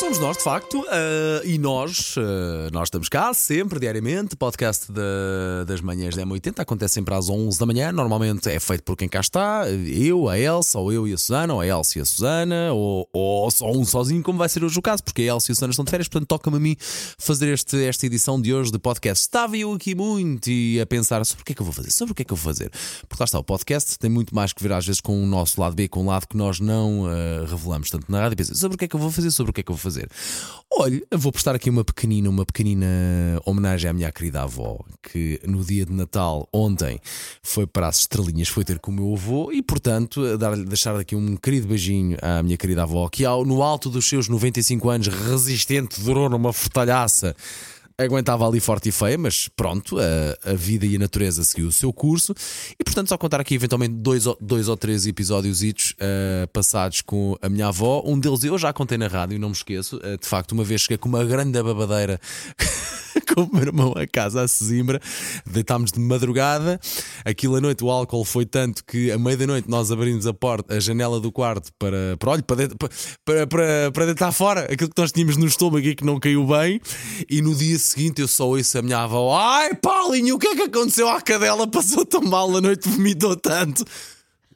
Somos nós, de facto, eh, e nós, eh, nós estamos cá sempre, diariamente. Podcast da- das manhãs da M80 acontece sempre às 11 da manhã. Normalmente é feito por quem cá está, eu, a Elsa, ou eu e a Susana, ou a Elsa e a Susana, ou, ou só um sozinho, como vai ser hoje o caso, porque a Elsa e a Susana estão de férias, portanto toca-me a mim fazer este, esta edição de hoje de podcast. Estava eu aqui muito e a pensar sobre o que é que eu vou fazer, sobre o que é que eu vou fazer. Porque lá está, o podcast tem muito mais que ver às vezes com o nosso lado B, com um lado que nós não eh, revelamos tanto na rádio. Pensei, sobre o que é que eu vou fazer, sobre o que é que eu vou fazer. Olha, eu vou prestar aqui uma pequenina, uma pequenina homenagem à minha querida avó, que no dia de Natal, ontem, foi para as estrelinhas, foi ter com o meu avô e, portanto, dar, deixar aqui um querido beijinho à minha querida avó, que ao, no alto dos seus 95 anos, resistente, durou numa fortalhaça aguentava ali forte e feia, mas pronto, a, a vida e a natureza seguiu o seu curso. E portanto, só contar aqui eventualmente dois, ou- dois ou três episódios passados com a minha avó. Um deles eu já contei na rádio, não me esqueço. Eh, de facto, uma vez cheguei com uma grande babadeira. Com o meu irmão a casa a Sesimbra, deitámos de madrugada. Aquilo à noite, o álcool foi tanto que, à meia da noite, nós abrimos a porta, a janela do quarto para, para, olha, para, deitar, para, para, para deitar fora aquilo que nós tínhamos no estômago e que não caiu bem. E no dia seguinte eu só ouço a minha avó: Ai, Paulinho, o que é que aconteceu à cadela? Passou tão mal a noite, vomitou tanto.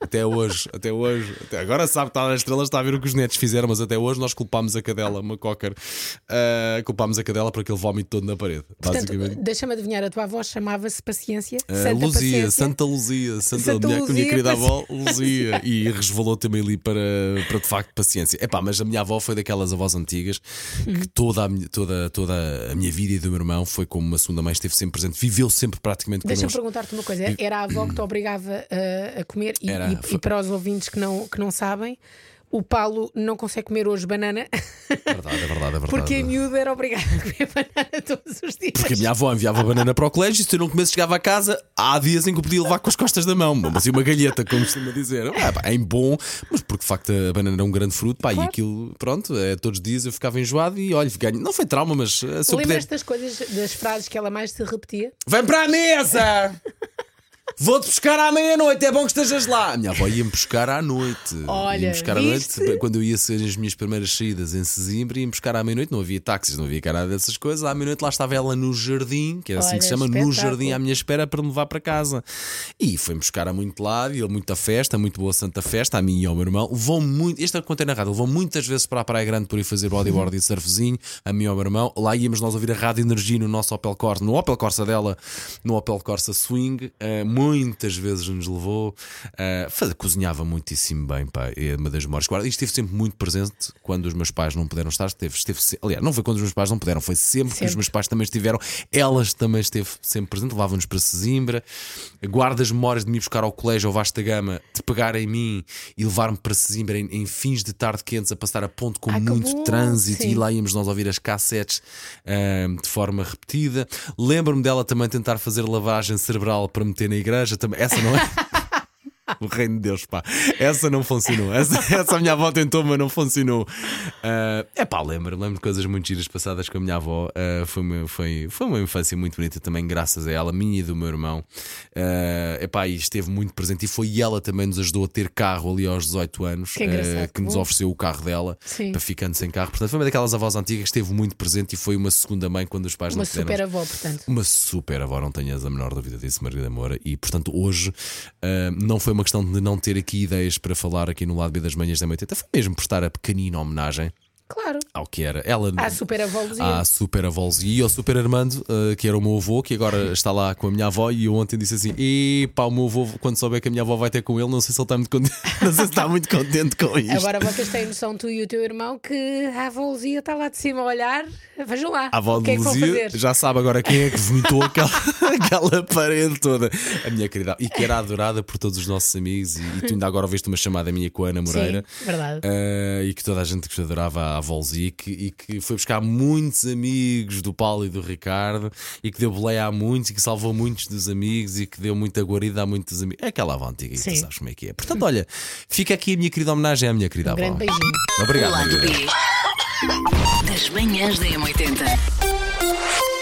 Até hoje, até hoje, até agora sabe que está nas estrelas, está a ver o que os netos fizeram, mas até hoje nós culpámos a cadela, uma cocker, ah, culpámos a cadela por aquele vómito todo na parede. Portanto, basicamente. deixa-me adivinhar, a tua avó chamava-se Paciência? Ah, Santa Luzia, Paciência? Santa Luzia, Santa, Santa minha, minha Luzia, querida paci- avó Luzia, e resvalou também ali para, para de facto paciência. Epá, mas a minha avó foi daquelas avós antigas Uhum. que toda a, minha, toda, toda a minha vida e do meu irmão foi como uma segunda mãe, esteve sempre presente, viveu sempre praticamente Deixa-me perguntar-te uma coisa: era a avó que te obrigava a, a comer? E, Era, e- foi- e para os ouvintes que não, que não sabem, o Paulo não consegue comer hoje banana É verdade, é verdade, é verdade. porque a miúda era obrigada a comer banana todos os dias. Porque a minha avó enviava banana para o colégio e se eu não comesse, chegava a casa, há dias em que eu podia levar com as costas da mão, mas uma galheta, como costuma dizer. Ah, pá, é bom, mas porque de facto a banana é um grande fruto, pá, e Claro. aquilo, pronto, é, todos os dias eu ficava enjoado e olha, ganho. Não foi trauma, mas se eu puder. Lembras das coisas, das frases que ela mais te repetia? Vem para a mesa! Vou-te buscar à meia-noite, é bom que estejas lá. A minha avó ia-me buscar à noite. Olha, ia-me buscar à viste? noite. Quando eu ia ser as minhas primeiras saídas em Sesimbra, ia-me buscar à meia-noite. Não havia táxis, não havia cara dessas coisas. À meia-noite lá estava ela no jardim, que é assim Olha, que se chama, no jardim à minha espera para me levar para casa. E foi-me buscar a muito lado, e ele muita festa, muito boa santa festa, a mim e ao meu irmão. Levou muito, este é o que contei na rádio, levou muitas vezes para a Praia Grande por ir fazer bodyboard e surfzinho, a mim e ao meu irmão. Lá íamos nós ouvir a Rádio Energia no nosso Opel Corsa, no Opel Corsa dela, no Opel Corsa Swing. Eh, muitas vezes nos levou. eh, faz- cozinhava muitíssimo bem, pá. É uma das memórias. Guarda, e esteve sempre muito presente quando os meus pais não puderam estar. Esteve, esteve aliás, não foi quando os meus pais não puderam, foi sempre, que os Sempre. meus pais também estiveram. Elas também esteve sempre presente, levavam-nos para Sesimbra. Guardo as memórias de me buscar ao colégio, ao Vasta Gama, de pegar em mim e levar-me para Sesimbra em, em fins de tarde quentes a passar a ponto com que muito trânsito sim. e lá íamos nós ouvir as cassetes ahm, de forma repetida. Lembro-me dela também tentar fazer lavagem cerebral para meter na igreja. Também, essa não é. O reino de Deus, pá. Essa não funcionou. Essa, essa minha avó tentou, mas não funcionou. é pá, lembro, lembro de coisas muito giras passadas com a minha avó. Ah, foi, uma, foi, foi uma infância muito bonita também, graças a ela, minha e do meu irmão. É pá, e esteve muito presente. E foi ela também nos ajudou a ter carro ali aos 18 anos, Que ah, que nos ofereceu o carro dela Sim. para ficando sem carro. Portanto, foi uma daquelas avós antigas que esteve muito presente e foi uma segunda mãe quando os pais Uma não puderam. super avó, portanto. Uma super avó, não tenhas a menor dúvida disso, Margarida Moura. E portanto, hoje ah, não foi uma questão de não ter aqui ideias para falar aqui no lado B das manhãs da 80, foi mesmo prestar a pequenina homenagem Claro. Ao que era ela. À super avó Luzia. À super avó Luzia e ao super Armando, ah, que era o meu avô, que agora está lá com a minha avó. E eu ontem disse assim: E pá, o meu avô, quando souber que a minha avó vai ter com ele, não sei se ele está muito contente, não sei se está muito contente com isto. Agora vocês têm noção, tu e o teu irmão, que a avó Luzia está lá de cima a olhar. Vejam lá. A avó de é Luzia já sabe agora quem é que vomitou aquela, aquela parede toda. A minha querida. E que era adorada por todos os nossos amigos. E, e tu ainda agora ouviste uma chamada minha com a Ana Moreira. Sim, verdade. Ah, e que toda a gente que adorava a avó Luzia e que, e que foi buscar muitos amigos do Paulo e do Ricardo e que deu boleia a muitos e que salvou muitos dos amigos e que deu muita guarida a muitos amigos. É aquela avó antiga, e tu Sim. sabes como é que é. Portanto, olha, fica aqui a minha querida homenagem à minha querida Um avó. grande beijinho. Obrigado. B das manhãs da M80.